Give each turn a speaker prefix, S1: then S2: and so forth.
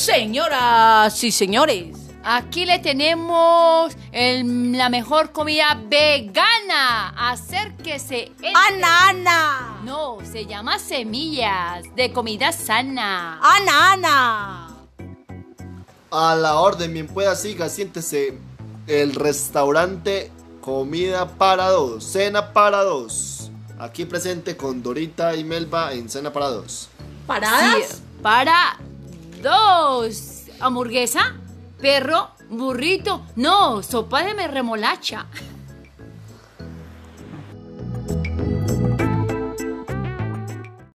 S1: Señoras y señores,
S2: Aquí le tenemos el- la mejor comida vegana. Acérquese. entre.
S1: Ana, Ana,
S2: No, se llama semillas de comida sana.
S1: Ana, Ana.
S3: A la orden, bien pueda, siga, siéntese. El restaurante Comida para dos, cena para dos. Aquí presente con Dorita y Melba en cena para dos.
S1: ¿Paradas?
S2: Sí, para Hamburguesa, perro, burrito. No, sopa de remolacha.